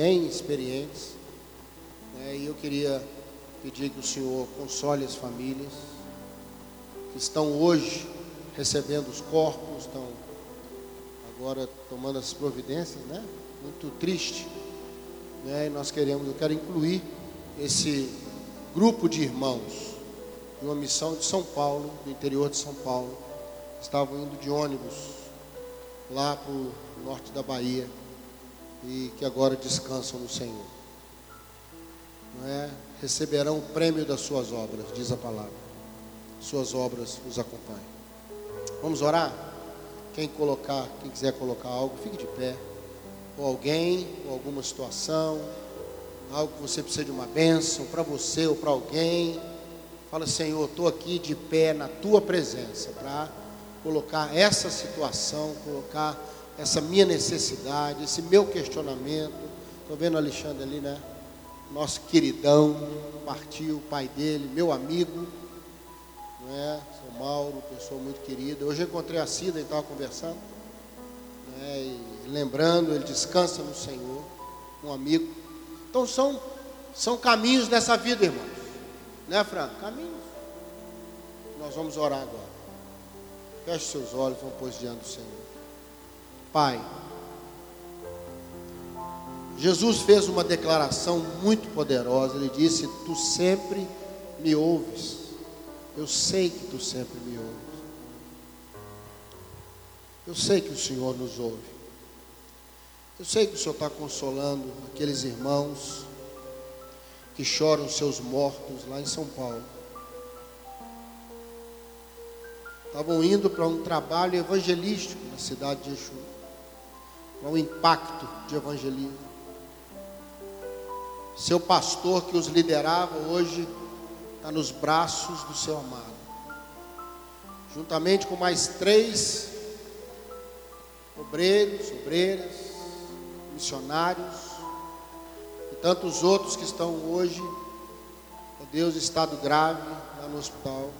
bem experientes. Né? E eu queria pedir que o Senhor console as famílias que estão hoje recebendo os corpos, estão agora tomando as providências, né? Muito triste. Né? E nós queremos, eu quero incluir esse grupo de irmãos de uma missão de São Paulo, do interior de São Paulo, estavam indo de ônibus lá para o norte da Bahia e que agora descansam no Senhor. Não é? Receberão o prêmio das suas obras, diz a palavra. Suas obras os acompanham. Vamos orar? Quem colocar, quem quiser colocar algo, fique de pé. Ou alguém, ou alguma situação, algo que você precisa de uma bênção para você ou para alguém. Fala, Senhor, estou aqui de pé na tua presença para colocar essa situação, colocar essa minha necessidade, esse meu questionamento. Estou vendo o Alexandre ali, né? Nosso queridão, partiu, pai dele, meu amigo, não é? São Mauro, pessoa muito querida. Hoje eu encontrei a Cida e estava conversando, né? e lembrando, ele descansa no Senhor, um amigo. Então são, são caminhos nessa vida, irmãos. Né, Franco? Caminhos. Nós vamos orar agora. Feche seus olhos, vamos pôr diante do Senhor. Pai, Jesus fez uma declaração muito poderosa. Ele disse: Tu sempre me ouves. Eu sei que tu sempre me ouves. Eu sei que o Senhor nos ouve. Eu sei que o Senhor está consolando aqueles irmãos que choram seus mortos lá em São Paulo. Estavam indo para um trabalho evangelístico na cidade de Exu, um impacto de evangelismo. Seu pastor que os liderava hoje está nos braços do seu amado, juntamente com mais três obreiros, obreiras, missionários e tantos outros que estão hoje, ó Deus, estado grave lá no hospital.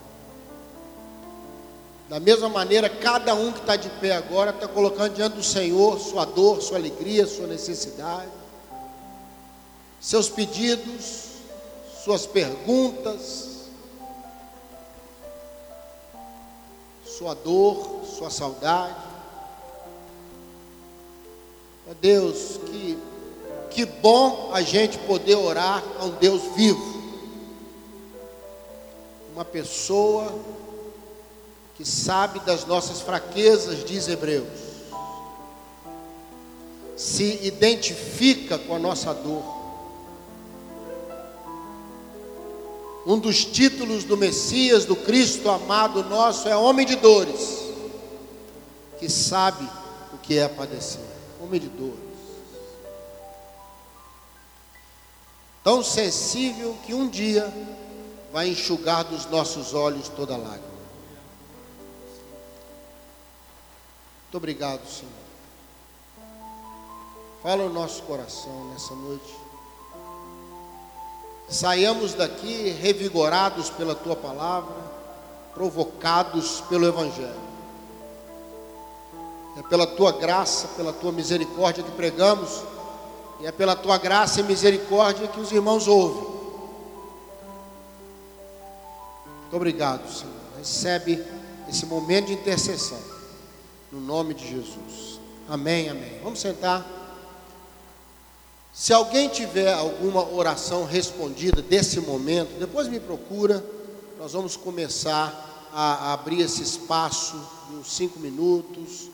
Da mesma maneira, cada um que está de pé agora está colocando diante do Senhor sua dor, sua alegria, sua necessidade, seus pedidos, suas perguntas, sua dor, sua saudade. Ó Deus, que, que bom a gente poder orar a um Deus vivo. Uma pessoa que sabe das nossas fraquezas, diz Hebreus. Se identifica com a nossa dor. Um dos títulos do Messias, do Cristo amado nosso, é homem de dores, que sabe o que é padecer homem de dores. Tão sensível que um dia vai enxugar dos nossos olhos toda lágrima. Muito obrigado, Senhor. Fala o nosso coração nessa noite. Saiamos daqui revigorados pela tua palavra, provocados pelo Evangelho. É pela tua graça, pela tua misericórdia que pregamos, e é pela tua graça e misericórdia que os irmãos ouvem. Muito obrigado, Senhor. Recebe esse momento de intercessão, no nome de Jesus. Amém, amém. Vamos sentar. Se alguém tiver alguma oração respondida desse momento, depois me procura. Nós vamos começar a abrir esse espaço de uns cinco minutos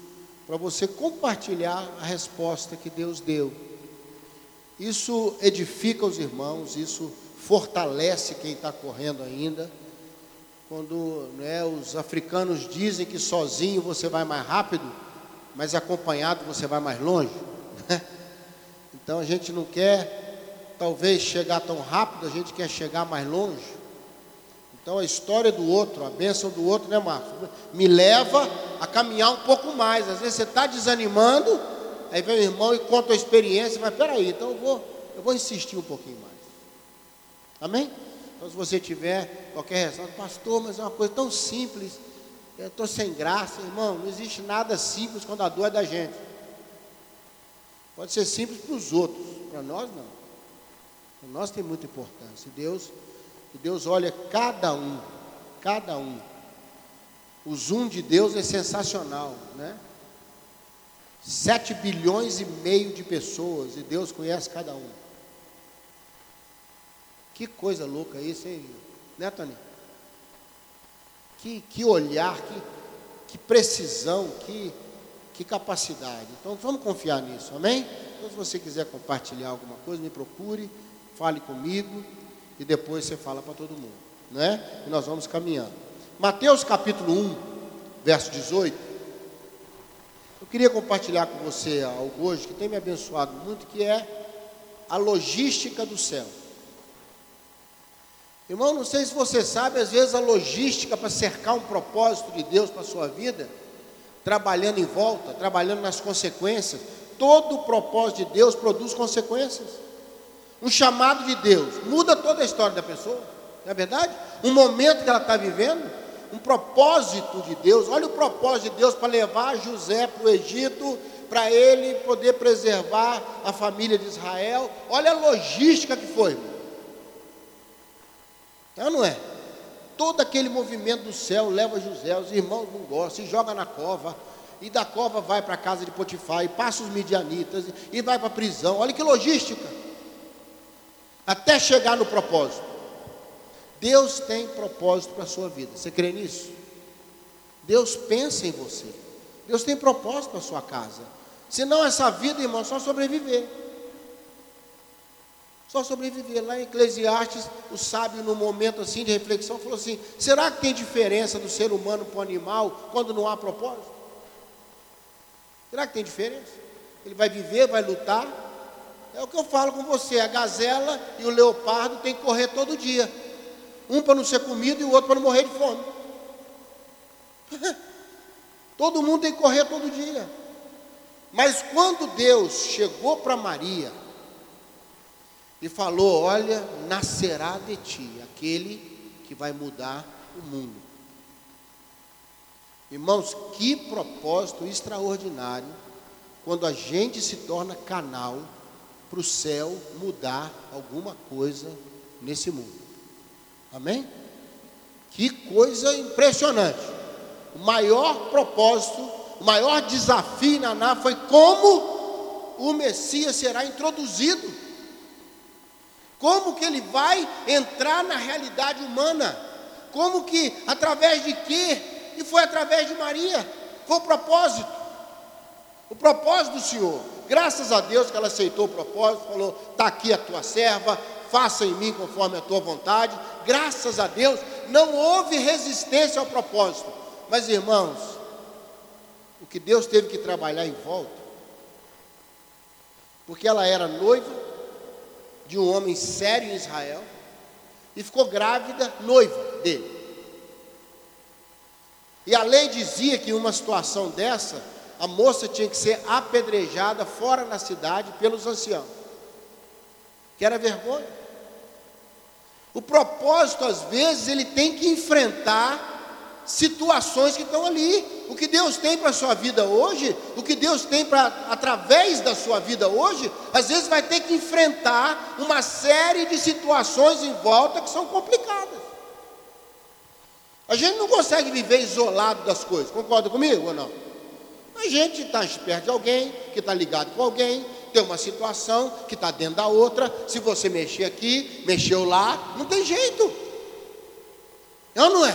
para você compartilhar a resposta que Deus deu. Isso edifica os irmãos, isso fortalece quem está correndo ainda. Quando né, os africanos dizem que sozinho você vai mais rápido, mas acompanhado você vai mais longe. Né? Então a gente não quer, talvez, chegar tão rápido, a gente quer chegar mais longe. Então a história do outro, a bênção do outro, né, Marcos? Me leva a caminhar um pouco mais. Às vezes você está desanimando, aí vem o irmão e conta a experiência, mas peraí, então eu vou, eu vou insistir um pouquinho mais. Amém? Então se você tiver qualquer resposta, pastor, mas é uma coisa tão simples, eu estou sem graça, irmão, não existe nada simples quando a dor é da gente. Pode ser simples para os outros, para nós não. Para nós tem muita importância. Deus, Deus olha cada um, cada um. O zoom de Deus é sensacional, né? Sete bilhões e meio de pessoas e Deus conhece cada um. Que coisa louca isso, hein? Né, Tony? Que, que olhar, que, que precisão, que, que capacidade. Então vamos confiar nisso, amém? Então, se você quiser compartilhar alguma coisa, me procure, fale comigo e depois você fala para todo mundo, né? E nós vamos caminhando. Mateus capítulo 1, verso 18. Eu queria compartilhar com você algo hoje que tem me abençoado muito, que é a logística do céu. Irmão, não sei se você sabe, às vezes a logística para cercar um propósito de Deus para a sua vida, trabalhando em volta, trabalhando nas consequências, todo o propósito de Deus produz consequências. Um chamado de Deus muda toda a história da pessoa, não é verdade? Um momento que ela está vivendo, um propósito de Deus. Olha o propósito de Deus para levar José para o Egito, para ele poder preservar a família de Israel. Olha a logística que foi, irmão. É ou não é? Todo aquele movimento do céu leva José, os irmãos não gostam, se joga na cova, e da cova vai para a casa de Potifar, e passa os midianitas, e vai para a prisão. Olha que logística. Até chegar no propósito. Deus tem propósito para a sua vida. Você crê nisso? Deus pensa em você. Deus tem propósito para a sua casa. Senão essa vida, irmão, só sobreviver. Só sobreviver. Lá em Eclesiastes, o sábio, num momento assim de reflexão, falou assim: será que tem diferença do ser humano para o animal quando não há propósito? Será que tem diferença? Ele vai viver, vai lutar. É o que eu falo com você: a gazela e o leopardo têm que correr todo dia. Um para não ser comido e o outro para não morrer de fome. todo mundo tem que correr todo dia. Mas quando Deus chegou para Maria, e falou: Olha, nascerá de ti aquele que vai mudar o mundo. Irmãos, que propósito extraordinário quando a gente se torna canal para o céu mudar alguma coisa nesse mundo. Amém? Que coisa impressionante. O maior propósito, o maior desafio na Ná foi como o Messias será introduzido como que ele vai entrar na realidade humana? Como que, através de quê? E foi através de Maria. Foi o propósito. O propósito do Senhor. Graças a Deus que ela aceitou o propósito, falou: está aqui a tua serva, faça em mim conforme a tua vontade. Graças a Deus, não houve resistência ao propósito. Mas irmãos, o que Deus teve que trabalhar em volta, porque ela era noiva, de um homem sério em Israel e ficou grávida, noiva dele. E a lei dizia que em uma situação dessa, a moça tinha que ser apedrejada fora da cidade pelos anciãos, que era vergonha. O propósito, às vezes, ele tem que enfrentar situações que estão ali. O que Deus tem para a sua vida hoje, o que Deus tem para através da sua vida hoje, às vezes vai ter que enfrentar uma série de situações em volta que são complicadas. A gente não consegue viver isolado das coisas, concorda comigo ou não? A gente está perto de alguém, que está ligado com alguém, tem uma situação que está dentro da outra. Se você mexer aqui, mexeu lá, não tem jeito. É ou não é?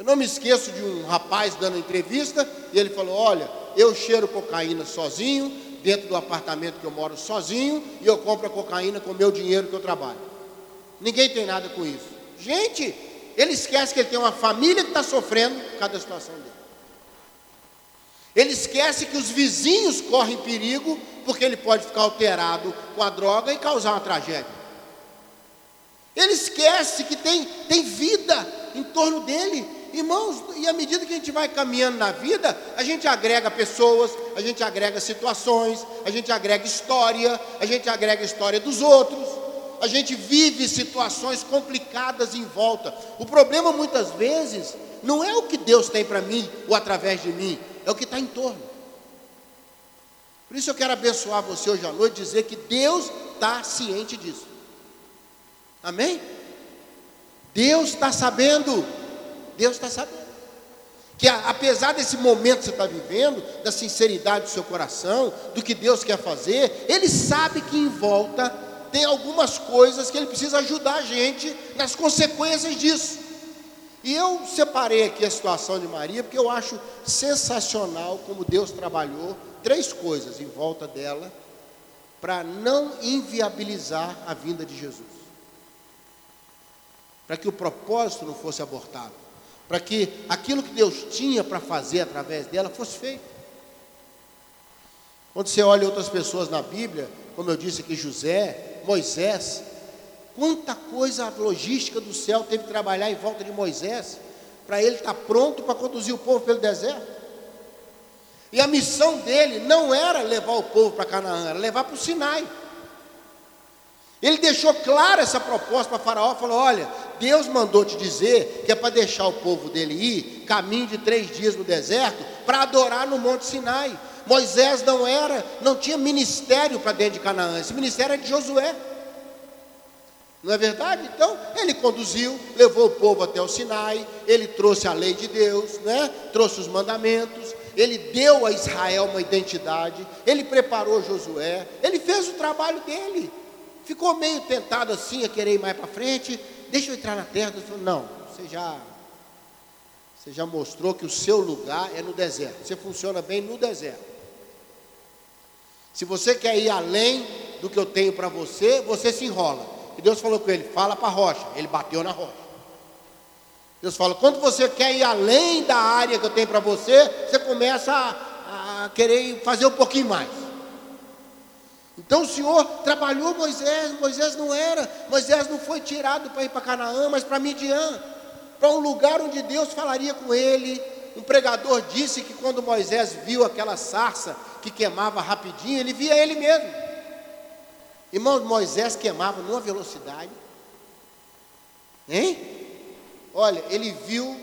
Eu não me esqueço de um rapaz dando entrevista e ele falou: Olha, eu cheiro cocaína sozinho, dentro do apartamento que eu moro sozinho, e eu compro a cocaína com o meu dinheiro que eu trabalho. Ninguém tem nada com isso. Gente, ele esquece que ele tem uma família que está sofrendo por causa da situação dele. Ele esquece que os vizinhos correm perigo porque ele pode ficar alterado com a droga e causar uma tragédia. Ele esquece que tem, tem vida em torno dele. Irmãos, e à medida que a gente vai caminhando na vida, a gente agrega pessoas, a gente agrega situações, a gente agrega história, a gente agrega história dos outros, a gente vive situações complicadas em volta. O problema muitas vezes não é o que Deus tem para mim ou através de mim, é o que está em torno. Por isso eu quero abençoar você hoje à noite, dizer que Deus está ciente disso. Amém? Deus está sabendo. Deus está sabendo. Que apesar desse momento que você está vivendo, da sinceridade do seu coração, do que Deus quer fazer, Ele sabe que em volta tem algumas coisas que Ele precisa ajudar a gente nas consequências disso. E eu separei aqui a situação de Maria, porque eu acho sensacional como Deus trabalhou três coisas em volta dela para não inviabilizar a vinda de Jesus. Para que o propósito não fosse abortado. Para que aquilo que Deus tinha para fazer através dela fosse feito. Quando você olha outras pessoas na Bíblia, como eu disse aqui, José, Moisés, quanta coisa logística do céu teve que trabalhar em volta de Moisés, para ele estar pronto para conduzir o povo pelo deserto. E a missão dele não era levar o povo para Canaã, era levar para o Sinai. Ele deixou clara essa proposta para Faraó, falou: olha, Deus mandou te dizer que é para deixar o povo dele ir, caminho de três dias no deserto, para adorar no Monte Sinai. Moisés não era, não tinha ministério para dentro de Canaã, esse ministério é de Josué. Não é verdade? Então, ele conduziu, levou o povo até o Sinai, ele trouxe a lei de Deus, né? trouxe os mandamentos, ele deu a Israel uma identidade, ele preparou Josué, ele fez o trabalho dele. Ficou meio tentado assim a querer ir mais para frente, deixa eu entrar na terra. Falou, não, você já, você já mostrou que o seu lugar é no deserto. Você funciona bem no deserto. Se você quer ir além do que eu tenho para você, você se enrola. E Deus falou com ele: fala para a rocha. Ele bateu na rocha. Deus fala: quando você quer ir além da área que eu tenho para você, você começa a, a, querer fazer um pouquinho mais. Então o Senhor trabalhou Moisés, Moisés não era, Moisés não foi tirado para ir para Canaã, mas para Midian, para um lugar onde Deus falaria com ele. Um pregador disse que quando Moisés viu aquela sarça que queimava rapidinho, ele via ele mesmo. Irmão, Moisés queimava numa velocidade. Hein? Olha, ele viu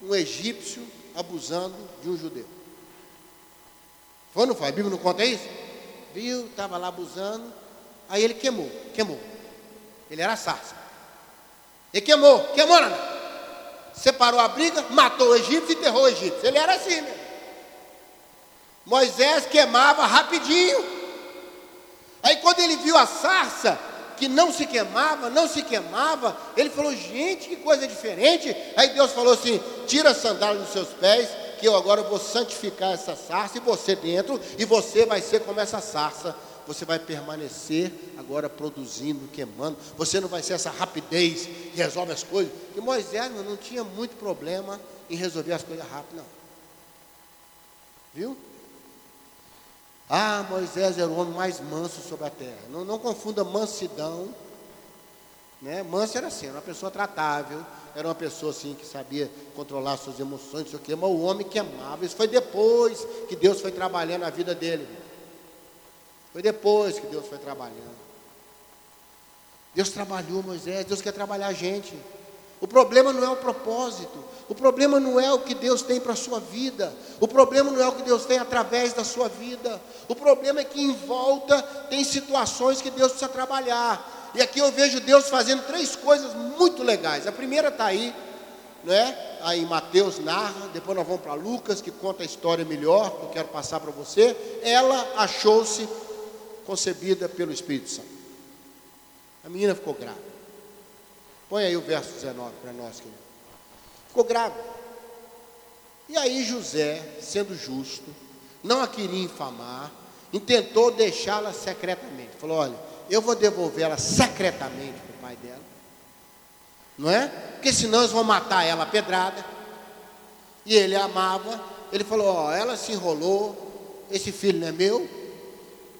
um egípcio abusando de um judeu. Foi não foi? A Bíblia não conta isso? Viu, estava lá abusando. Aí ele queimou, queimou. Ele era sarça. Ele queimou, queimou. Separou a briga, matou o egípcio e enterrou o egípcio. Ele era assim, né? Moisés queimava rapidinho. Aí quando ele viu a sarça, que não se queimava, não se queimava. Ele falou, gente, que coisa diferente. Aí Deus falou assim: tira a sandália dos seus pés, que eu agora vou santificar essa sarça, e você dentro, e você vai ser como essa sarça. Você vai permanecer agora produzindo, queimando. Você não vai ser essa rapidez que resolve as coisas. E Moisés não tinha muito problema em resolver as coisas rápido, não. Viu? Ah, Moisés era o homem mais manso sobre a terra. Não, não confunda mansidão. Né? Era assim, era uma pessoa tratável, era uma pessoa assim que sabia controlar suas emoções, não sei o quê, mas o homem que amava. Isso foi depois que Deus foi trabalhando a vida dele. Foi depois que Deus foi trabalhando. Deus trabalhou Moisés, Deus quer trabalhar a gente. O problema não é o propósito, o problema não é o que Deus tem para a sua vida, o problema não é o que Deus tem através da sua vida, o problema é que em volta tem situações que Deus precisa trabalhar. E aqui eu vejo Deus fazendo três coisas muito legais. A primeira está aí, não é? Aí Mateus narra, depois nós vamos para Lucas, que conta a história melhor, que eu quero passar para você. Ela achou-se concebida pelo Espírito Santo. A menina ficou grávida. Põe aí o verso 19 para nós, querido. Ficou grávida. E aí José, sendo justo, não a queria infamar, intentou deixá-la secretamente. Falou: olha, eu vou devolver ela secretamente para o pai dela. Não é? Porque senão eles vão matar ela pedrada. E ele amava. Ele falou: ó, ela se enrolou, esse filho não é meu,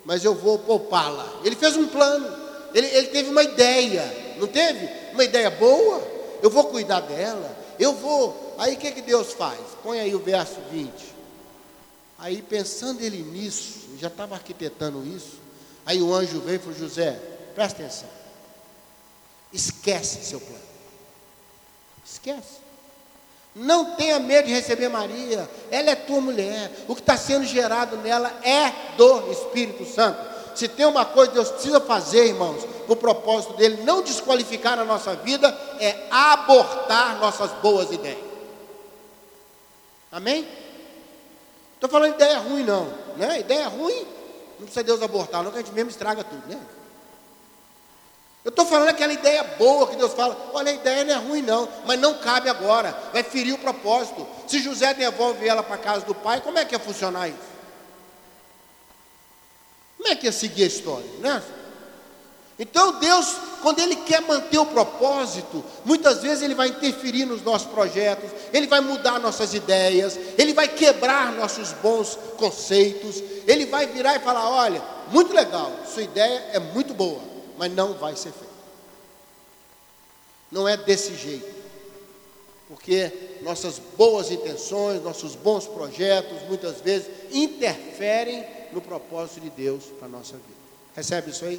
mas eu vou poupá-la. Ele fez um plano. Ele, ele teve uma ideia, não teve? uma ideia boa, eu vou cuidar dela, eu vou. Aí o que, que Deus faz? Põe aí o verso 20. Aí pensando ele nisso, já estava arquitetando isso, aí o anjo veio e falou: José, presta atenção, esquece seu plano, esquece. Não tenha medo de receber Maria, ela é tua mulher. O que está sendo gerado nela é do Espírito Santo. Se tem uma coisa que Deus precisa fazer, irmãos, o propósito dele não desqualificar a nossa vida, é abortar nossas boas ideias. Amém? Estou falando de ideia ruim, não. Né? Ideia ruim, não precisa Deus abortar, não, que a gente mesmo estraga tudo, né? Eu estou falando aquela ideia boa que Deus fala, olha, a ideia não é ruim não, mas não cabe agora, vai ferir o propósito. Se José devolve ela para a casa do pai, como é que ia funcionar isso? Como é que ia seguir a história, né? Então Deus, quando Ele quer manter o propósito, muitas vezes Ele vai interferir nos nossos projetos, Ele vai mudar nossas ideias, Ele vai quebrar nossos bons conceitos, Ele vai virar e falar: olha, muito legal, sua ideia é muito boa, mas não vai ser feito. Não é desse jeito. Porque nossas boas intenções, nossos bons projetos, muitas vezes interferem no propósito de Deus para a nossa vida. Recebe isso aí?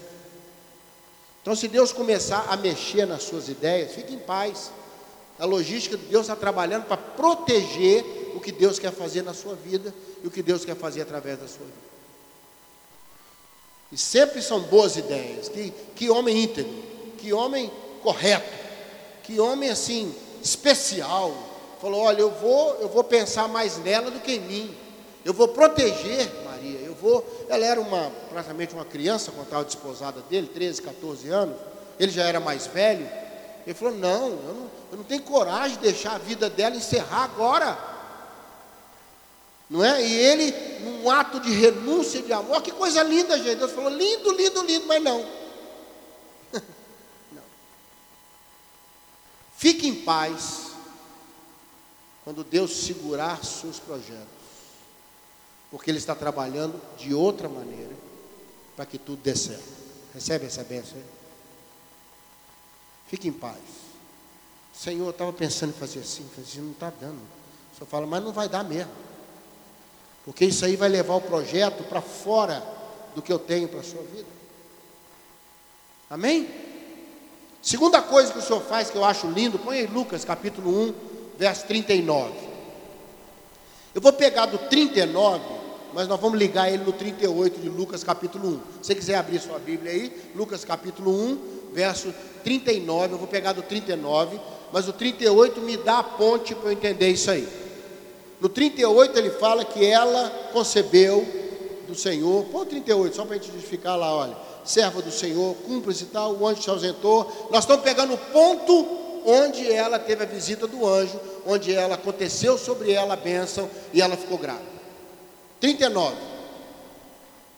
Então, se Deus começar a mexer nas suas ideias, fique em paz. A logística de Deus está trabalhando para proteger o que Deus quer fazer na sua vida e o que Deus quer fazer através da sua vida. E sempre são boas ideias. Que, que homem íntegro, que homem correto, que homem assim, especial. Falou: olha, eu vou, eu vou pensar mais nela do que em mim. Eu vou proteger Vou. Ela era uma, praticamente uma criança quando estava desposada dele, 13, 14 anos. Ele já era mais velho. Ele falou: não, eu não, eu não tenho coragem de deixar a vida dela encerrar agora. Não é? E ele, num ato de renúncia de amor, que coisa linda, gente. Deus falou: lindo, lindo, lindo, mas não. não. Fique em paz quando Deus segurar seus projetos, porque Ele está trabalhando de outra maneira para que tudo dê certo. Recebe essa bênção aí? Fique em paz. Senhor, eu estava pensando em fazer assim, fazer assim, não está dando. Senhor fala, mas não vai dar mesmo. Porque isso aí vai levar o projeto para fora do que eu tenho para a sua vida. Amém? Segunda coisa que o Senhor faz que eu acho lindo, põe aí Lucas capítulo 1, verso 39. Eu vou pegar do 39, mas nós vamos ligar ele no 38 de Lucas capítulo 1. Se você quiser abrir sua Bíblia aí, Lucas capítulo 1, verso 39, eu vou pegar do 39, mas o 38 me dá a ponte para eu entender isso aí. No 38 ele fala que ela concebeu do Senhor. Põe o 38, só para a gente justificar lá, olha. Serva do Senhor, cumpre-se tal, o anjo se ausentou. Nós estamos pegando o ponto onde ela teve a visita do anjo, onde ela aconteceu sobre ela a bênção e ela ficou grávida. 39.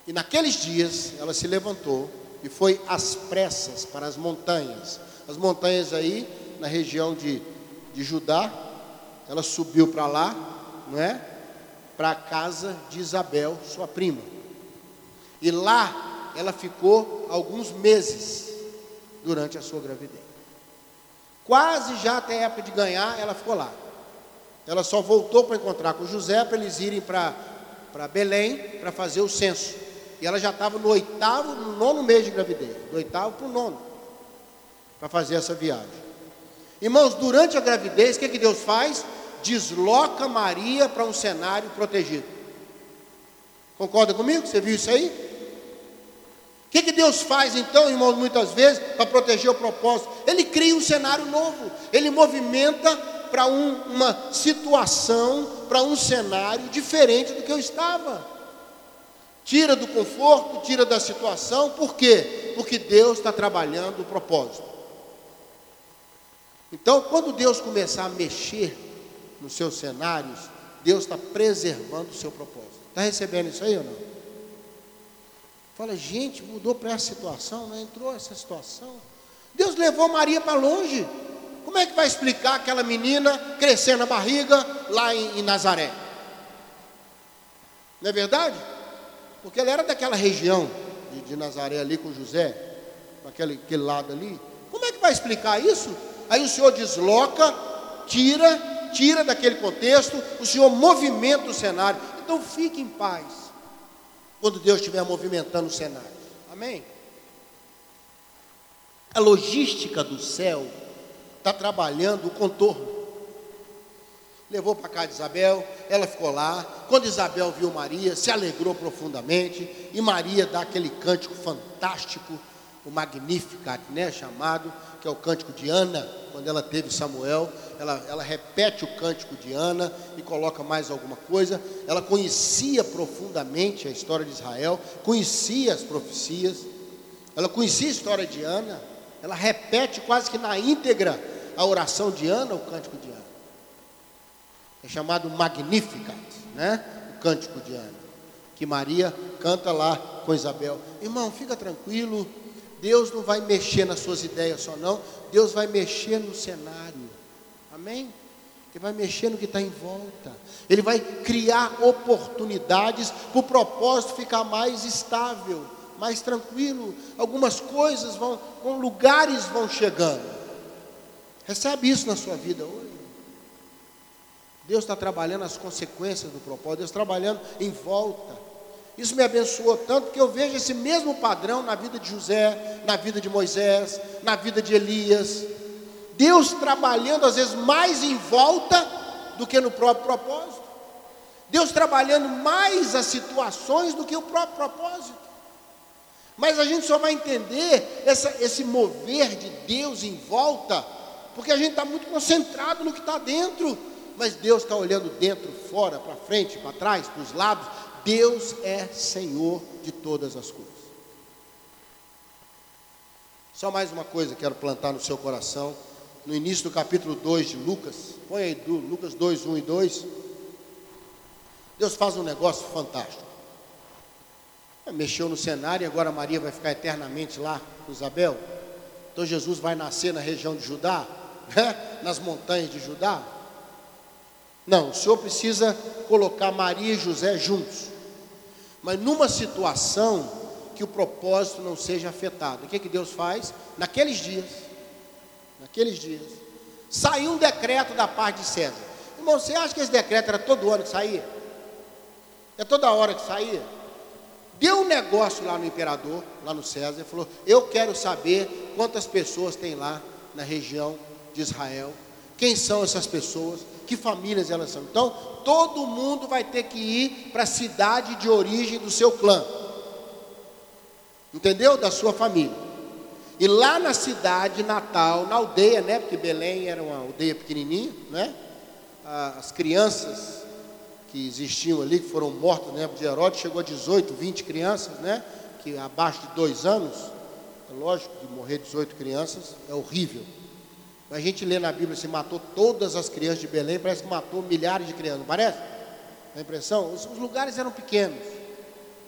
E naqueles dias ela se levantou e foi às pressas para as montanhas. As montanhas aí, na região de, de Judá, ela subiu para lá, não é? Para a casa de Isabel, sua prima. E lá ela ficou alguns meses durante a sua gravidez. Quase já até a época de ganhar, ela ficou lá. Ela só voltou para encontrar com José para eles irem para, para Belém para fazer o censo. E ela já estava no oitavo, no nono mês de gravidez, do oitavo para o nono, para fazer essa viagem. Irmãos, durante a gravidez, o que, que Deus faz? desloca Maria para um cenário protegido. Concorda comigo? Você viu isso aí? O que, que Deus faz então, irmãos, muitas vezes, para proteger o propósito? Ele cria um cenário novo, ele movimenta para um, uma situação, para um cenário diferente do que eu estava. Tira do conforto, tira da situação, por quê? Porque Deus está trabalhando o propósito. Então, quando Deus começar a mexer nos seus cenários, Deus está preservando o seu propósito. Está recebendo isso aí ou não? Fala, gente, mudou para essa situação, não entrou essa situação. Deus levou Maria para longe. Como é que vai explicar aquela menina crescendo na barriga lá em, em Nazaré? Não é verdade? Porque ela era daquela região de, de Nazaré ali com José, aquele, aquele lado ali. Como é que vai explicar isso? Aí o Senhor desloca, tira tira daquele contexto, o Senhor movimenta o cenário. Então fique em paz quando Deus estiver movimentando o cenário. Amém? A logística do céu está trabalhando o contorno. levou para casa de Isabel, ela ficou lá. Quando Isabel viu Maria, se alegrou profundamente, e Maria dá aquele cântico fantástico, o Magnificat, né, chamado, que é o cântico de Ana, quando ela teve Samuel, ela, ela repete o cântico de Ana e coloca mais alguma coisa. Ela conhecia profundamente a história de Israel, conhecia as profecias, ela conhecia a história de Ana, ela repete quase que na íntegra a oração de Ana, o cântico de Ana. É chamado Magnificat, né? O cântico de Ana. Que Maria canta lá com Isabel. Irmão, fica tranquilo. Deus não vai mexer nas suas ideias só não. Deus vai mexer no cenário. Amém? Ele vai mexer no que está em volta. Ele vai criar oportunidades para o propósito ficar mais estável, mais tranquilo. Algumas coisas vão, com lugares vão chegando. Recebe isso na sua vida hoje. Deus está trabalhando as consequências do propósito, Deus trabalhando em volta. Isso me abençoou tanto que eu vejo esse mesmo padrão na vida de José, na vida de Moisés, na vida de Elias. Deus trabalhando às vezes mais em volta do que no próprio propósito. Deus trabalhando mais as situações do que o próprio propósito. Mas a gente só vai entender essa, esse mover de Deus em volta porque a gente está muito concentrado no que está dentro, mas Deus está olhando dentro, fora, para frente, para trás, para os lados. Deus é Senhor de todas as coisas. Só mais uma coisa que quero plantar no seu coração. No início do capítulo 2 de Lucas, põe aí Lucas 2, 1 e 2. Deus faz um negócio fantástico. Mexeu no cenário e agora Maria vai ficar eternamente lá com Isabel. Então Jesus vai nascer na região de Judá né, nas montanhas de Judá? Não, o Senhor precisa colocar Maria e José juntos, mas numa situação que o propósito não seja afetado. O que, que Deus faz? Naqueles dias, naqueles dias, saiu um decreto da parte de César. Irmão, você acha que esse decreto era todo ano que saía? É toda hora que saía? Deu um negócio lá no imperador, lá no César, e falou: Eu quero saber quantas pessoas tem lá na região de Israel. Quem são essas pessoas? Que famílias elas são? Então, todo mundo vai ter que ir para a cidade de origem do seu clã. Entendeu? Da sua família. E lá na cidade natal, na aldeia, né? Porque Belém era uma aldeia pequenininha, né? As crianças que existiam ali, que foram mortas né, de Herodes, chegou a 18, 20 crianças, né? Que abaixo de dois anos, é lógico que morrer 18 crianças é horrível. A gente lê na Bíblia se matou todas as crianças de Belém, parece que matou milhares de crianças, não parece? A impressão? Os, os lugares eram pequenos,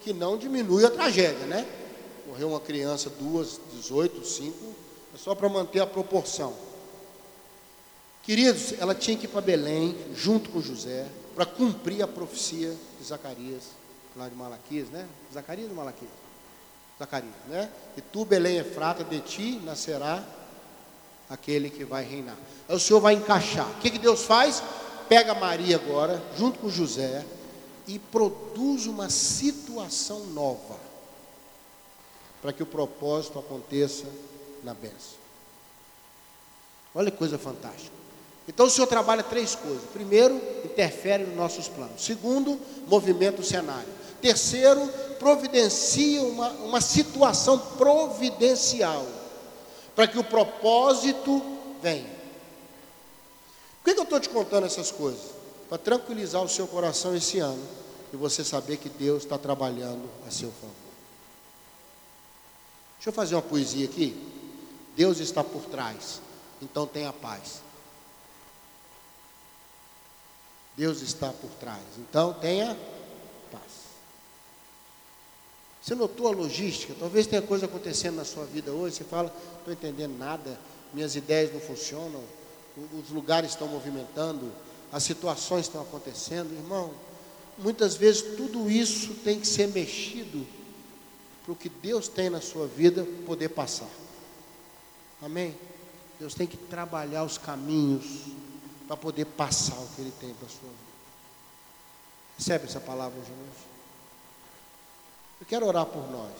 que não diminui a tragédia, né? Morreu uma criança, duas, 18, cinco, é só para manter a proporção. Queridos, ela tinha que ir para Belém, junto com José, para cumprir a profecia de Zacarias, lá de Malaquias, né? Zacarias ou Malaquias? Zacarias, né? E tu, Belém, é frata, de ti nascerá aquele que vai reinar. Aí o Senhor vai encaixar. O que, que Deus faz? Pega Maria agora, junto com José, e produz uma situação nova para que o propósito aconteça na bênção. Olha que coisa fantástica. Então o Senhor trabalha três coisas. Primeiro, interfere nos nossos planos. Segundo, movimenta o cenário. Terceiro, providencia uma, uma situação providencial para que o propósito venha. Por que, que eu estou te contando essas coisas? Para tranquilizar o seu coração esse ano e você saber que Deus está trabalhando a seu favor. Deixa eu fazer uma poesia aqui. Deus está por trás, então tenha paz. Deus está por trás, então tenha você notou a logística? Talvez tenha coisa acontecendo na sua vida hoje. Você fala, não estou entendendo nada, minhas ideias não funcionam, os lugares estão movimentando, as situações estão acontecendo. Irmão, muitas vezes tudo isso tem que ser mexido para o que Deus tem na sua vida poder passar. Amém? Deus tem que trabalhar os caminhos para poder passar o que Ele tem para a sua vida. Recebe essa palavra hoje? Eu quero orar por nós.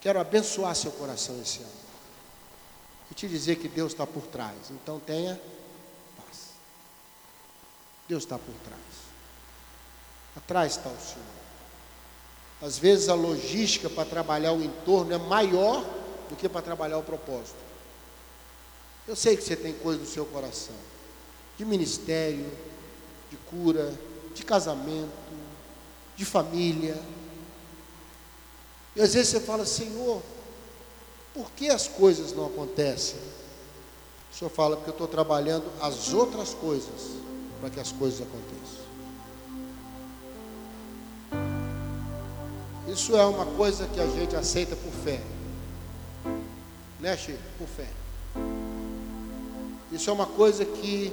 Quero abençoar seu coração esse ano. E te dizer que Deus está por trás. Então tenha paz. Deus está por trás. Atrás está o Senhor. Às vezes a logística para trabalhar o entorno é maior do que para trabalhar o propósito. Eu sei que você tem coisa no seu coração, de ministério, de cura, de casamento, de família. E às vezes você fala, Senhor, por que as coisas não acontecem? O Senhor fala, porque eu estou trabalhando as outras coisas para que as coisas aconteçam. Isso é uma coisa que a gente aceita por fé. Né, Chico? Por fé. Isso é uma coisa que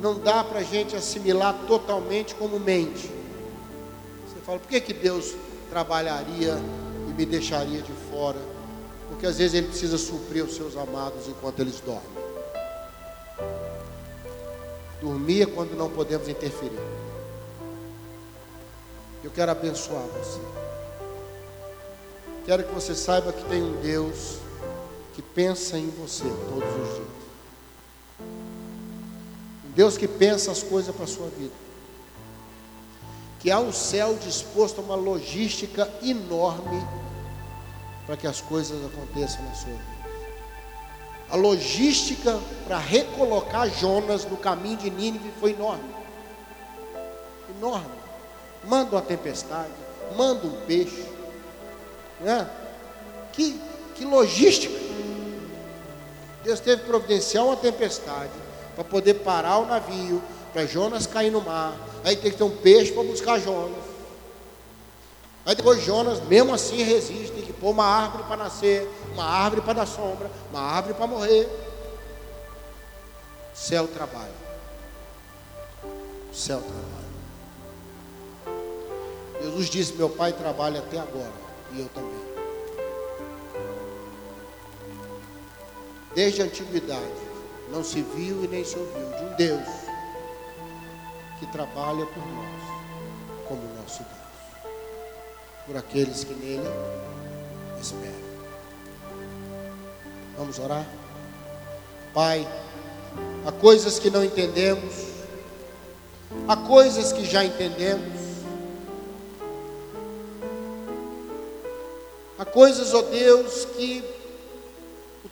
não dá para a gente assimilar totalmente como mente. Você fala, por que, que Deus trabalharia e me deixaria de fora? Porque às vezes Ele precisa suprir os seus amados enquanto eles dormem. Dormir é quando não podemos interferir. Eu quero abençoar você. Quero que você saiba que tem um Deus que pensa em você todos os dias. Deus que pensa as coisas para a sua vida. Que há um céu disposto a uma logística enorme para que as coisas aconteçam na sua vida. A logística para recolocar Jonas no caminho de Nínive foi enorme. Enorme. Manda uma tempestade, manda um peixe. Né? Que, que logística. Deus teve que providenciar uma tempestade para poder parar o navio, para Jonas cair no mar. Aí tem que ter um peixe para buscar Jonas. Aí depois Jonas, mesmo assim, resiste, tem que pôr uma árvore para nascer, uma árvore para dar sombra, uma árvore para morrer. Céu trabalha. Céu trabalha. Jesus disse: Meu pai trabalha até agora, e eu também. Desde a antiguidade, não se viu e nem se ouviu de um Deus que trabalha por nós, como nosso Deus por aqueles que nele esperam. Vamos orar? Pai, há coisas que não entendemos, há coisas que já entendemos, há coisas, ó Deus, que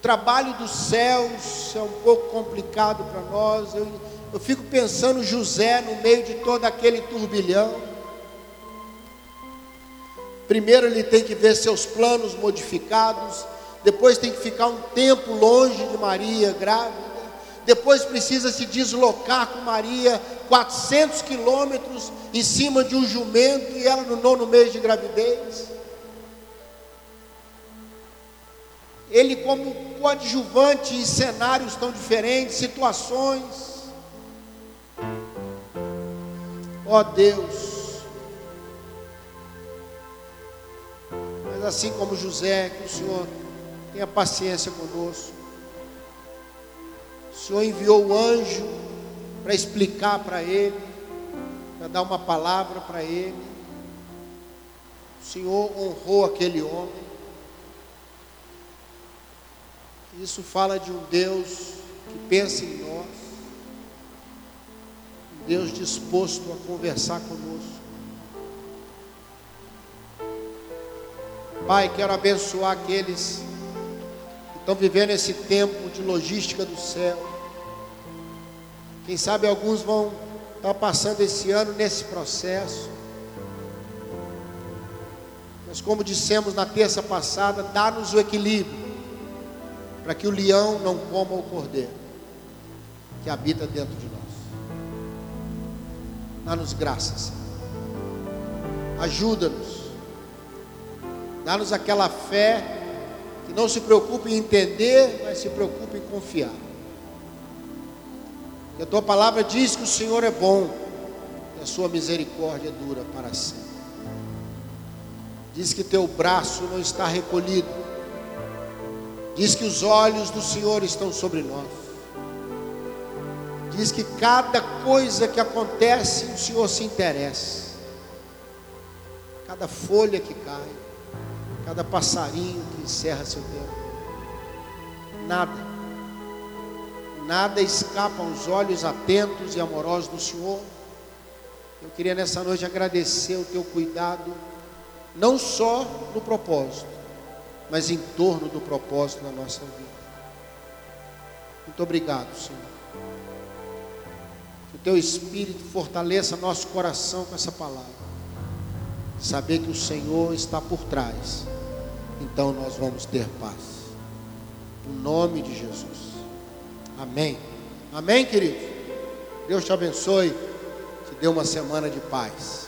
trabalho dos céus é um pouco complicado para nós. Eu, eu fico pensando José no meio de todo aquele turbilhão. Primeiro ele tem que ver seus planos modificados, depois tem que ficar um tempo longe de Maria grávida, depois precisa se deslocar com Maria 400 quilômetros em cima de um jumento e ela no nono mês de gravidez. Ele como coadjuvante em cenários tão diferentes, situações. Ó oh Deus, assim como José, que o Senhor tenha paciência conosco. O Senhor enviou o anjo para explicar para ele, para dar uma palavra para ele. O Senhor honrou aquele homem. Isso fala de um Deus que pensa em nós, um Deus disposto a conversar conosco. Pai, quero abençoar aqueles que estão vivendo esse tempo de logística do céu. Quem sabe alguns vão estar passando esse ano nesse processo. Mas como dissemos na terça passada, dá-nos o equilíbrio para que o leão não coma o cordeiro que habita dentro de nós. Dá-nos graças. Ajuda-nos Dá-nos aquela fé que não se preocupe em entender, mas se preocupe em confiar. Que a tua palavra diz que o Senhor é bom e a sua misericórdia dura para sempre. Diz que teu braço não está recolhido. Diz que os olhos do Senhor estão sobre nós. Diz que cada coisa que acontece, o Senhor se interessa. Cada folha que cai, cada passarinho que encerra seu tempo. Nada, nada escapa aos olhos atentos e amorosos do Senhor. Eu queria nessa noite agradecer o teu cuidado, não só no propósito, mas em torno do propósito na nossa vida. Muito obrigado, Senhor. Que o teu Espírito fortaleça nosso coração com essa palavra. Saber que o Senhor está por trás. Então nós vamos ter paz. Em nome de Jesus. Amém. Amém, querido. Deus te abençoe. Te dê uma semana de paz.